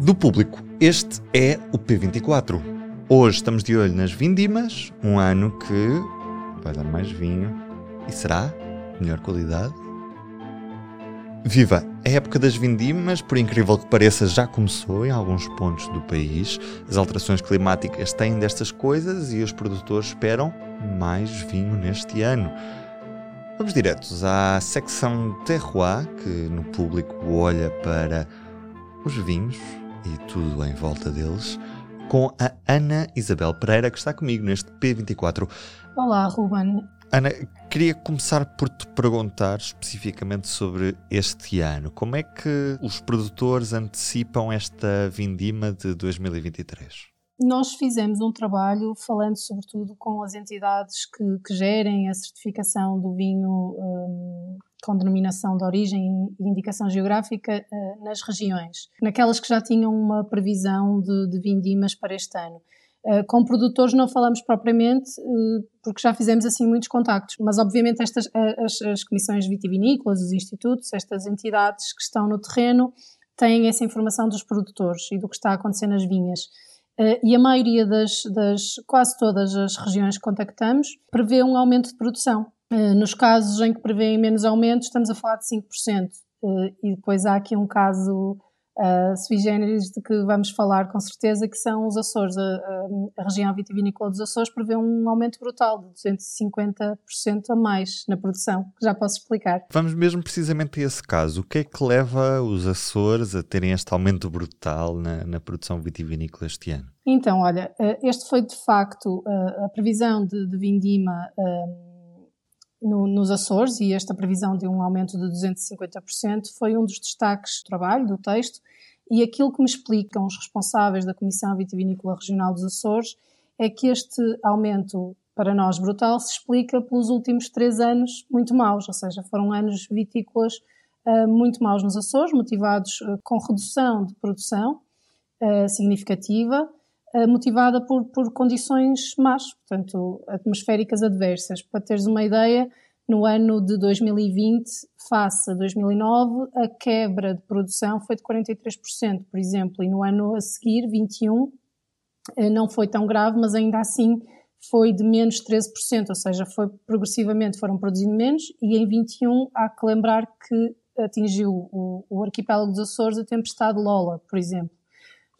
Do público, este é o P24. Hoje estamos de olho nas vindimas, um ano que vai dar mais vinho e será melhor qualidade. Viva! A época das vindimas, por incrível que pareça, já começou em alguns pontos do país. As alterações climáticas têm destas coisas e os produtores esperam mais vinho neste ano. Vamos diretos à secção Terroir, que no público olha para os vinhos e tudo em volta deles, com a Ana Isabel Pereira, que está comigo neste P24. Olá, Ruben. Ana, queria começar por te perguntar especificamente sobre este ano. Como é que os produtores antecipam esta vindima de 2023? Nós fizemos um trabalho falando sobretudo com as entidades que, que gerem a certificação do vinho um, com denominação de origem e indicação geográfica uh, nas regiões, naquelas que já tinham uma previsão de, de vindimas para este ano. Uh, com produtores não falamos propriamente, uh, porque já fizemos assim muitos contactos, mas obviamente estas, as, as comissões vitivinícolas, os institutos, estas entidades que estão no terreno têm essa informação dos produtores e do que está a acontecer nas vinhas. E a maioria das, das, quase todas as regiões que contactamos prevê um aumento de produção. Nos casos em que prevêem menos aumento, estamos a falar de 5%. Eh, e depois há aqui um caso uh, sui generis de que vamos falar com certeza, que são os Açores. A, a, a região vitivinícola dos Açores prevê um aumento brutal de 250% a mais na produção, que já posso explicar. Vamos mesmo precisamente a esse caso. O que é que leva os Açores a terem este aumento brutal na, na produção vitivinícola este ano? Então, olha, eh, este foi de facto a previsão de, de vindima no, nos Açores e esta previsão de um aumento de 250% foi um dos destaques do trabalho, do texto, e aquilo que me explicam os responsáveis da Comissão Vitivinícola Regional dos Açores é que este aumento, para nós brutal, se explica pelos últimos três anos muito maus, ou seja, foram anos vitícolas uh, muito maus nos Açores, motivados uh, com redução de produção uh, significativa, motivada por, por condições más, portanto, atmosféricas adversas. Para teres uma ideia, no ano de 2020, face a 2009, a quebra de produção foi de 43%, por exemplo, e no ano a seguir, 21, eh, não foi tão grave, mas ainda assim foi de menos 13%, ou seja, foi progressivamente foram produzindo menos, e em 21 há que lembrar que atingiu o, o arquipélago dos Açores a tempestade Lola, por exemplo.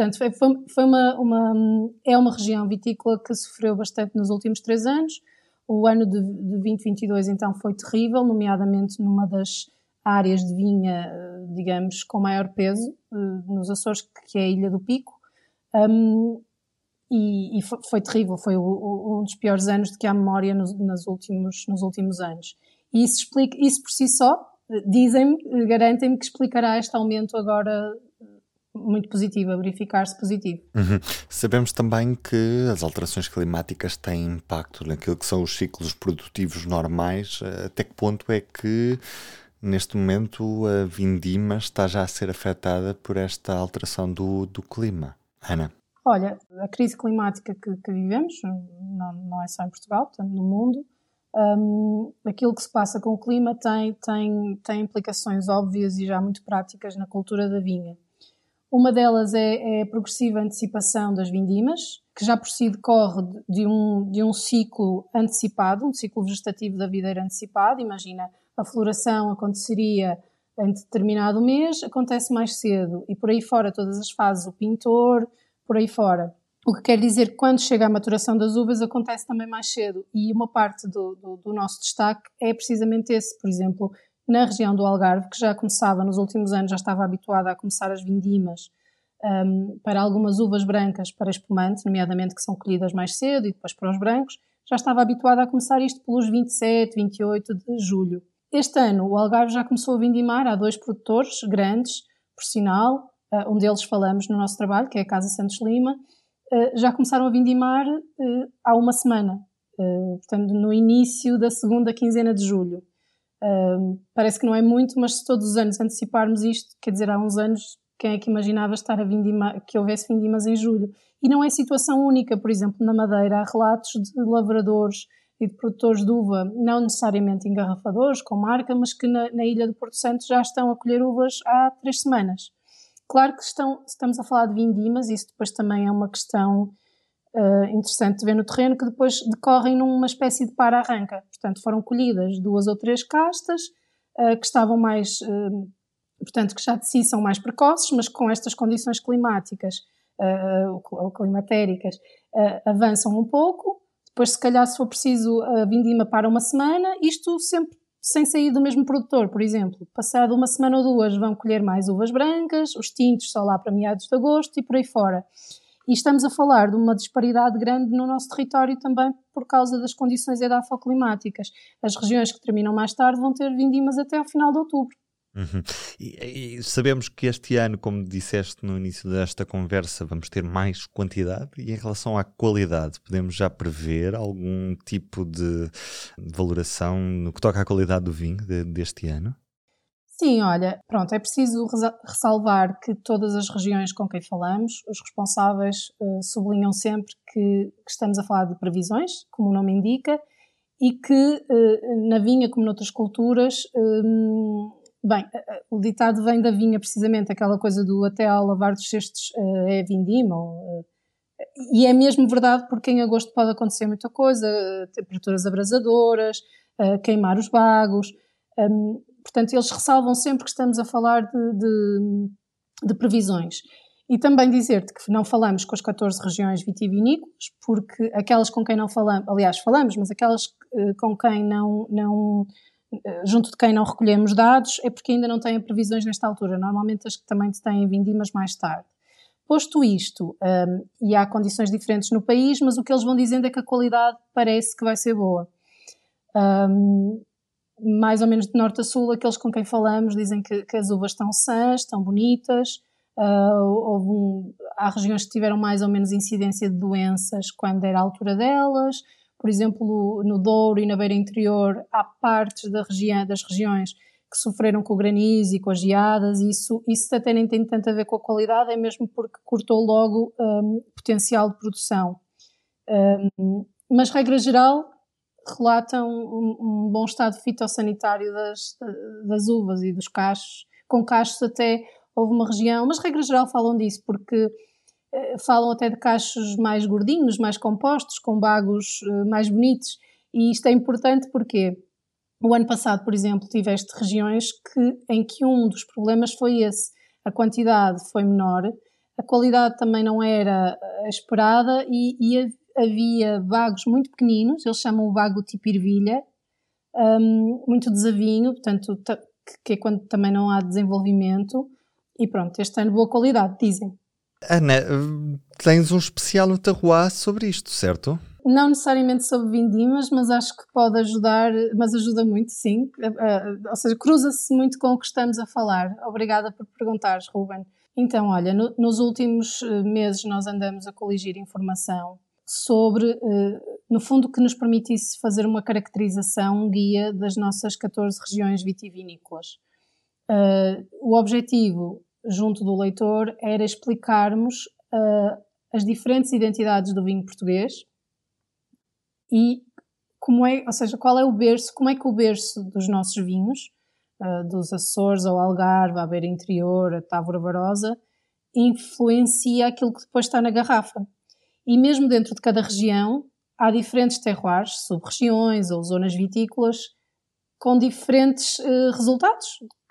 Portanto, foi, foi uma, uma, é uma região vitícola que sofreu bastante nos últimos três anos, o ano de, de 2022 então foi terrível, nomeadamente numa das áreas de vinha, eh, digamos, com maior peso eh, nos Açores, que é a Ilha do Pico. Um, e, e foi, foi, terrível, foi o, o, um dos piores anos de que há memória nos, nos, últimos, nos últimos anos. E isso, explica, isso por si só, eh, dizem-me, garantem-me que explicará este aumento agora muito positiva, verificar-se positivo. Uhum. Sabemos também que as alterações climáticas têm impacto naquilo que são os ciclos produtivos normais. Até que ponto é que neste momento a vindima está já a ser afetada por esta alteração do, do clima? Ana? Olha, a crise climática que, que vivemos, não, não, é só em Portugal, portanto no mundo, um, aquilo que se passa com o clima tem, tem, tem implicações óbvias e já muito práticas na cultura da vinha. Uma delas é, é, a progressiva antecipação das vindimas, que já por si decorre de um, de um ciclo antecipado, um ciclo vegetativo da videira antecipado. Imagina, a floração aconteceria em determinado mês, acontece mais cedo, e por aí fora todas as fases, o pintor, por aí fora. O que quer dizer que quando chega a maturação das uvas acontece também mais cedo. E uma parte do, do, do nosso destaque é precisamente esse. Por exemplo, na região do Algarve, que já começava nos últimos anos, já estava habituada a começar as vindimas um, para algumas uvas brancas para espumante, nomeadamente que são colhidas mais cedo e depois para os brancos, já estava habituada a começar isto pelos 27, 28 de julho. Este ano o Algarve já começou a vindimar, há dois produtores grandes, por sinal, uh, um deles falamos no nosso trabalho, que é a Casa Santos Lima, uh, já começaram a vindimar uh, há uma semana, portanto no início da segunda quinzena de julho parece que não é muito, mas se todos os anos anteciparmos isto, quer dizer, há uns anos, quem é que imaginava estar a vindima, que houvesse vindimas em julho? E não é situação única, por exemplo, na Madeira há relatos de lavradores e de produtores de uva, não necessariamente engarrafadores, com marca, mas que na, na ilha do Porto Santo já estão a colher uvas há três semanas. Claro que estão, estamos a falar de vindimas, isso depois também é uma questão uh, interessante de ver no terreno, que depois decorrem numa espécie de para-arranca. Portanto, foram colhidas duas ou três castas uh, que estavam mais, uh, portanto, que já de si são mais precoces, mas com estas condições climáticas ou climatéricas avançam um pouco. Depois, se calhar, se for preciso, a vindima para uma semana, isto sempre sem sair do mesmo produtor, por exemplo. Passado uma semana ou duas vão colher mais uvas brancas, os tintos só lá para meados de agosto e por aí fora. E estamos a falar de uma disparidade grande no nosso território também por causa das condições edafoclimáticas. As regiões que terminam mais tarde vão ter vindimas até ao final de outubro. Uhum. E, e, sabemos que este ano, como disseste no início desta conversa, vamos ter mais quantidade e em relação à qualidade, podemos já prever algum tipo de valoração no que toca à qualidade do vinho de, deste ano? Sim, olha, pronto, é preciso ressalvar que todas as regiões com quem falamos, os responsáveis uh, sublinham sempre que, que, estamos a falar de previsões, como o nome indica, e que uh, na vinha, como noutras culturas, um, bem, uh, o ditado vem da vinha precisamente, aquela coisa do até ao lavar dos cestos é vindima, ou, e é mesmo verdade porque em agosto pode acontecer muita coisa, temperaturas abrasadoras, queimar os bagos, um, Portanto, eles ressalvam sempre que estamos a falar de, de, de previsões. E também dizer-te que não falamos com as 14 regiões vitivinícolas, porque aquelas com quem não falamos, aliás, falamos, mas aquelas eh, com quem não, não eh, junto de quem não recolhemos dados, é porque ainda não têm previsões nesta altura. Normalmente as que também têm vindimas mais tarde. Posto isto, um, e há condições diferentes no país, mas o que eles vão dizendo é que a qualidade parece que vai ser boa. Um, mais ou menos de norte a sul, aqueles com quem falamos dizem que, que as uvas estão sãs, estão bonitas. Uh, um, há regiões que tiveram mais ou menos incidência de doenças quando era a altura delas. Por exemplo, no Douro e na Beira Interior, há partes da das regiões que sofreram com o granizo e com as geadas. E isso, isso até nem tem tanto a ver com a qualidade, é mesmo porque cortou logo um, potencial de produção. Um, mas, regra geral, relatam um, um, bom estado fitossanitário das, das uvas e dos cachos. Com cachos até houve uma região, mas regra geral falam disso, porque eh, falam até de cachos mais gordinhos, mais compostos, com bagos eh, mais bonitos. E isto é importante porque o ano passado, por exemplo, tiveste regiões que, em que um dos problemas foi esse. A quantidade foi menor, a qualidade também não era eh, esperada e, e havia bagos muito pequeninos, eles chamam o bago tipo ervilha, um, muito desavinho, portanto, que é quando também não há desenvolvimento. E pronto, este ano boa qualidade, dizem. Ana, tens um especial no Terroir sobre isto, certo? Não necessariamente sobre vindimas, mas acho que pode ajudar, mas ajuda muito, sim. Ou seja, cruza-se muito com o que estamos a falar. Obrigada por perguntares, Ruben. Então, olha, no, nos últimos eh, meses nós andamos a coligir informação sobre, eh, no fundo, que nos permitisse fazer uma caracterização, um guia das nossas 14 regiões vitivinícolas. Eh, o objetivo, junto do leitor, era explicarmos eh, as diferentes identidades do vinho português e como é, ou seja, qual é o berço, como é que o berço dos nossos vinhos, dos Açores ao Algarve, à Beira Interior, a Távora Barosa, influencia aquilo que depois está na garrafa. E mesmo dentro de cada região, há diferentes terroirs, sub-regiões ou zonas vitícolas com diferentes uh, resultados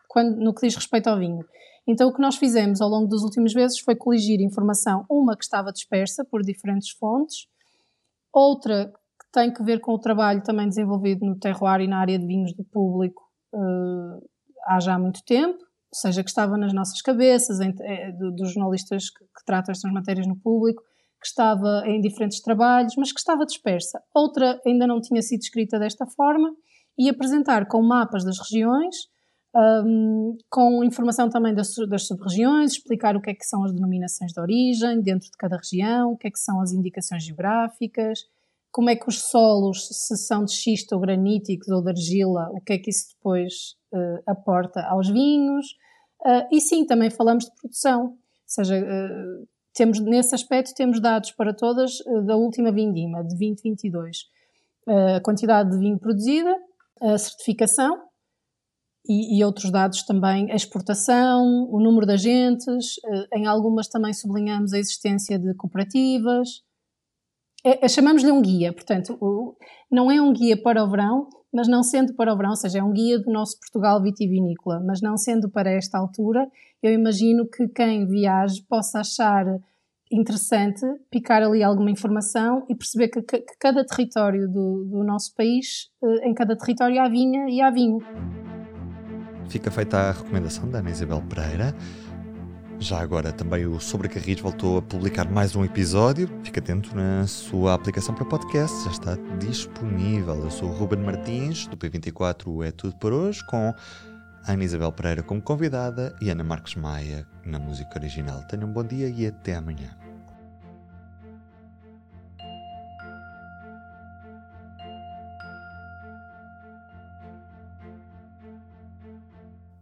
quando, no que diz respeito ao vinho. Então, o que nós fizemos ao longo dos últimos meses foi coligir informação, uma que estava dispersa por diferentes fontes, outra que tem que ver com o trabalho também desenvolvido no terroir e na área de vinhos do público uh, há já muito tempo, ou seja, que estava nas nossas cabeças, em, é, dos jornalistas que, que tratam estas matérias no público, que estava em diferentes trabalhos, mas que estava dispersa. Outra ainda não tinha sido escrita desta forma e apresentar com mapas das regiões, um, com informação também das, das sub-regiões, explicar o que é que são as denominações de origem dentro de cada região, o que é que são as indicações geográficas, como é que os solos, se são de xisto ou graníticos ou de argila, o que é que isso depois uh, aporta aos vinhos. Uh, e sim, também falamos de produção, ou seja, uh, temos, nesse aspecto, temos dados para todas eh, da última vindima, de 2022. Eh, a quantidade de vinho produzida, a certificação e, e, outros dados também, a exportação, o número de agentes, em algumas também sublinhamos a existência de cooperativas. É, é, Chamamos-lhe um guia, portanto, o, não é um guia para o verão, mas não sendo para o verão, ou seja, é um guia do nosso Portugal vitivinícola, mas não sendo para esta altura, eu imagino que quem viaje possa achar interessante picar ali alguma informação e perceber que, que, cada território do, do, nosso país, eh, em cada território há vinha e há vinho. Fica feita a recomendação da Ana Isabel Pereira. Já agora também o Sobre Carris voltou a publicar mais um episódio. Fique atento na sua aplicação para podcast, já está disponível. Eu sou o Ruben Martins, do P24 É Tudo por Hoje, com Ana Isabel Pereira como convidada e Ana Marques Maia na música original. Tenham um bom dia e até amanhã.